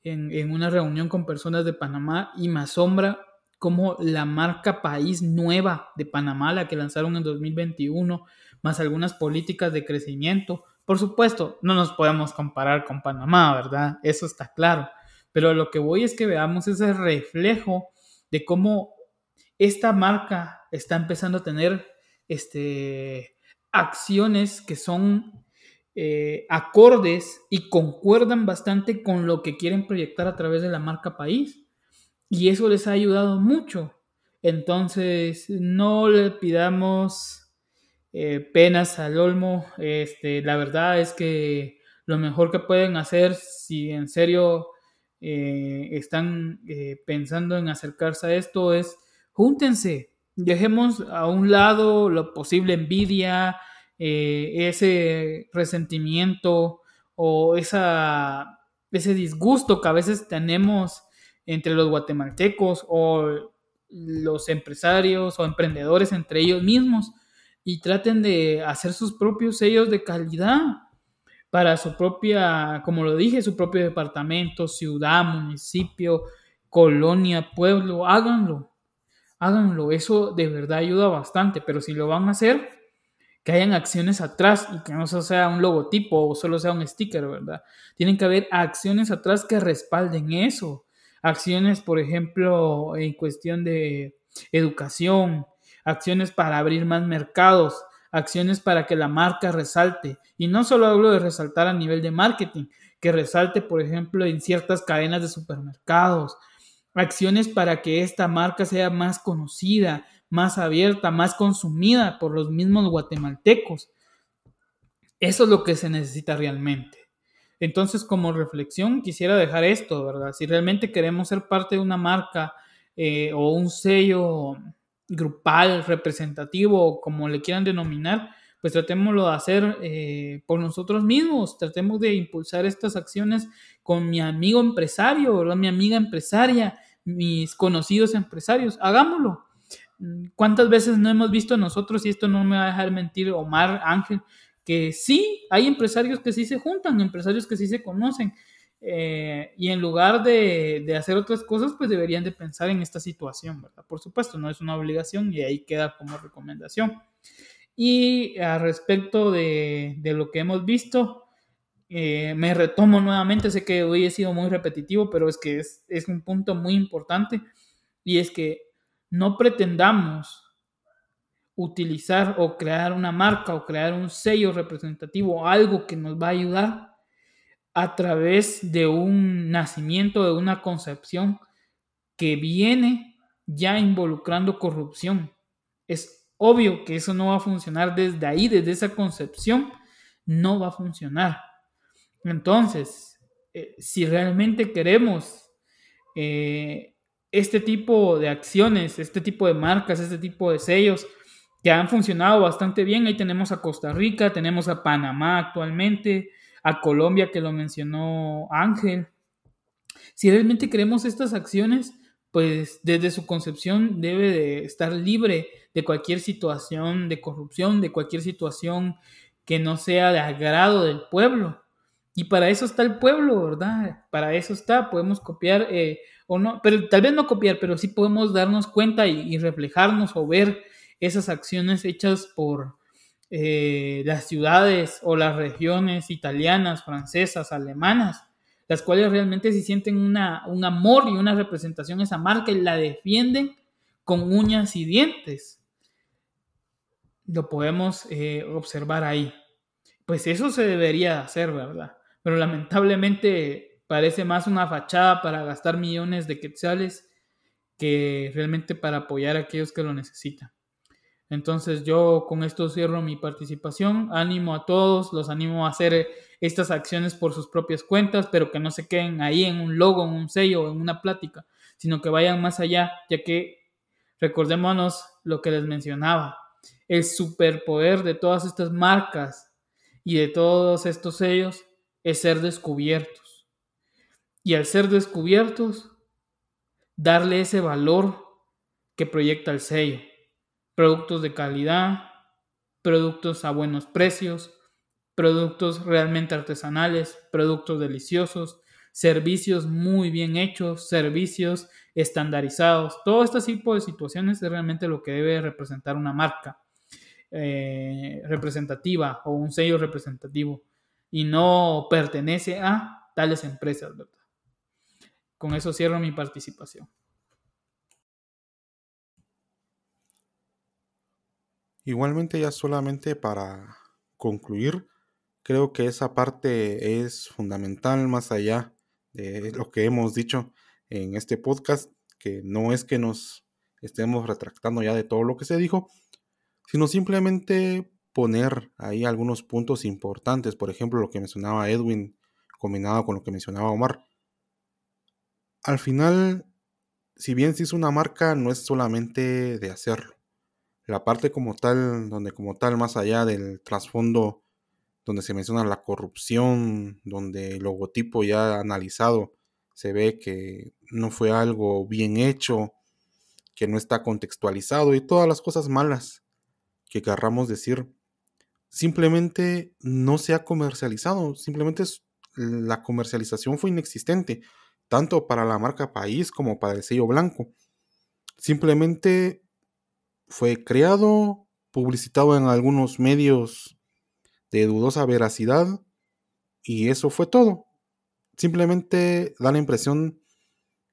en, en, una reunión con personas de Panamá y me asombra cómo la marca país nueva de Panamá, la que lanzaron en 2021, más algunas políticas de crecimiento. Por supuesto, no nos podemos comparar con Panamá, ¿verdad? Eso está claro. Pero lo que voy es que veamos ese reflejo de cómo esta marca está empezando a tener este, acciones que son eh, acordes y concuerdan bastante con lo que quieren proyectar a través de la marca país. Y eso les ha ayudado mucho Entonces, no le pidamos eh, penas al olmo. Este, la verdad es que lo mejor que pueden hacer, si en serio eh, están eh, pensando en acercarse a esto, es júntense, dejemos a un lado lo posible envidia, ese resentimiento o esa, ese disgusto que a veces tenemos entre los guatemaltecos o los empresarios o emprendedores entre ellos mismos y traten de hacer sus propios sellos de calidad para su propia, como lo dije, su propio departamento, ciudad, municipio, colonia, pueblo, háganlo, háganlo, eso de verdad ayuda bastante, pero si lo van a hacer, que hayan acciones atrás y que no sea un logotipo o solo sea un sticker, ¿verdad? Tienen que haber acciones atrás que respalden eso. Acciones, por ejemplo, en cuestión de educación, acciones para abrir más mercados, acciones para que la marca resalte. Y no solo hablo de resaltar a nivel de marketing, que resalte, por ejemplo, en ciertas cadenas de supermercados, acciones para que esta marca sea más conocida, más abierta, más consumida por los mismos guatemaltecos. Eso es lo que se necesita realmente. Entonces, como reflexión, quisiera dejar esto, ¿verdad? Si realmente queremos ser parte de una marca eh, o un sello grupal, representativo, como le quieran denominar, pues tratémoslo de hacer eh, por nosotros mismos, tratemos de impulsar estas acciones con mi amigo empresario, ¿verdad? mi amiga empresaria, mis conocidos empresarios, hagámoslo. ¿Cuántas veces no hemos visto nosotros, y esto no me va a dejar mentir Omar, Ángel, que sí, hay empresarios que sí se juntan, empresarios que sí se conocen, eh, y en lugar de, de, hacer otras cosas, pues deberían de pensar en esta situación, ¿verdad? Por supuesto, no es una obligación y ahí queda como recomendación. Y a respecto de, de lo que hemos visto, eh, me retomo nuevamente, sé que hoy he sido muy repetitivo, pero es que es, es un punto muy importante y es que no pretendamos utilizar o crear una marca o crear un sello representativo, algo que nos va a ayudar a través de un nacimiento, de una concepción que viene ya involucrando corrupción. Es obvio que eso no va a funcionar desde ahí, desde esa concepción, no va a funcionar. Entonces, eh, si realmente queremos eh, este tipo de acciones, este tipo de marcas, este tipo de sellos que han funcionado bastante bien. Ahí tenemos a Costa Rica, tenemos a Panamá actualmente, a Colombia que lo mencionó Ángel. Si realmente queremos estas acciones, pues desde su concepción debe de estar libre de cualquier situación de corrupción, de cualquier situación que no sea de agrado del pueblo. Y para eso está el pueblo, ¿verdad? Para eso está, podemos copiar eh, o no, pero tal vez no copiar, pero sí podemos darnos cuenta y, reflejarnos o ver esas acciones hechas por eh, las ciudades o las regiones italianas, francesas, alemanas, las cuales realmente se sienten una, un amor y una representación a esa marca y la defienden con uñas y dientes. Lo podemos eh, observar ahí. Pues eso se debería hacer, ¿verdad? Pero lamentablemente parece más una fachada para gastar millones de quetzales que realmente para apoyar a aquellos que lo necesitan. Entonces yo con esto cierro mi participación. Ánimo a todos, los animo a hacer estas acciones por sus propias cuentas, pero que no se queden ahí en un logo, en un sello, en una plática, sino que vayan más allá, ya que recordémonos lo que les mencionaba, el superpoder de todas estas marcas y de todos estos sellos es ser descubiertos y al ser descubiertos, darle ese valor que proyecta el sello. Productos de calidad, productos a buenos precios, productos realmente artesanales, productos deliciosos, servicios muy bien hechos, servicios estandarizados. Todo este tipo de situaciones es realmente lo que debe representar una marca eh, representativa o un sello representativo y no pertenece a tales empresas, ¿verdad? Con eso cierro mi participación. Igualmente ya solamente para concluir, creo que esa parte es fundamental más allá de lo que hemos dicho en este podcast, que no es que nos estemos retractando ya de todo lo que se dijo, sino simplemente poner ahí algunos puntos importantes, por ejemplo, lo que mencionaba Edwin combinado con lo que mencionaba Omar. Al final, si bien se hizo una marca, no es solamente de hacerlo. La parte como tal, donde como tal, más allá del trasfondo, donde se menciona la corrupción, donde el logotipo ya analizado se ve que no fue algo bien hecho, que no está contextualizado y todas las cosas malas que querramos decir, simplemente no se ha comercializado, simplemente la comercialización fue inexistente, tanto para la marca país como para el sello blanco. Simplemente fue creado, publicitado en algunos medios de dudosa veracidad y eso fue todo. Simplemente da la impresión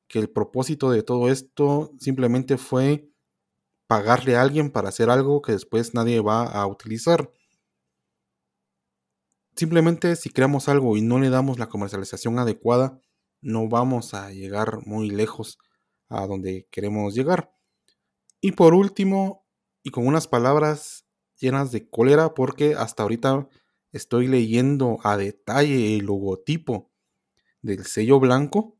que el propósito de todo esto simplemente fue pagarle a alguien para hacer algo que después nadie va a utilizar. Simplemente si creamos algo y no le damos la comercialización adecuada, no vamos a llegar muy lejos a donde queremos llegar. Y por último, y con unas palabras llenas de cólera, porque hasta ahorita estoy leyendo a detalle el logotipo del sello blanco.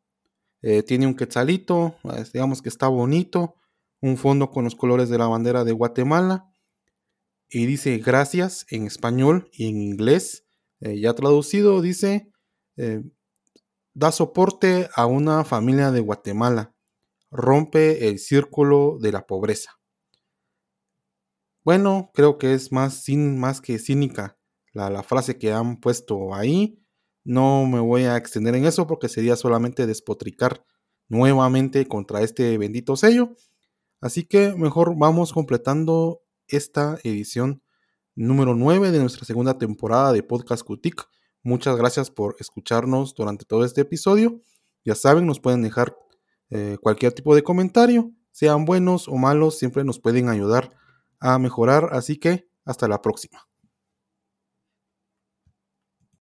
Eh, tiene un quetzalito, digamos que está bonito, un fondo con los colores de la bandera de Guatemala. Y dice gracias en español y en inglés. Eh, ya traducido dice, eh, da soporte a una familia de Guatemala. Rompe el círculo de la pobreza. Bueno, creo que es más, sin, más que cínica la, frase que han puesto ahí. No me voy a extender en eso porque sería solamente despotricar nuevamente contra este bendito sello. Así que mejor vamos completando esta edición número 9 de nuestra segunda temporada de Podcast Cutic. Muchas gracias por escucharnos durante todo este episodio. Ya saben, nos pueden dejar eh, cualquier tipo de comentario, sean buenos o malos, siempre nos pueden ayudar a mejorar. Así que hasta la próxima.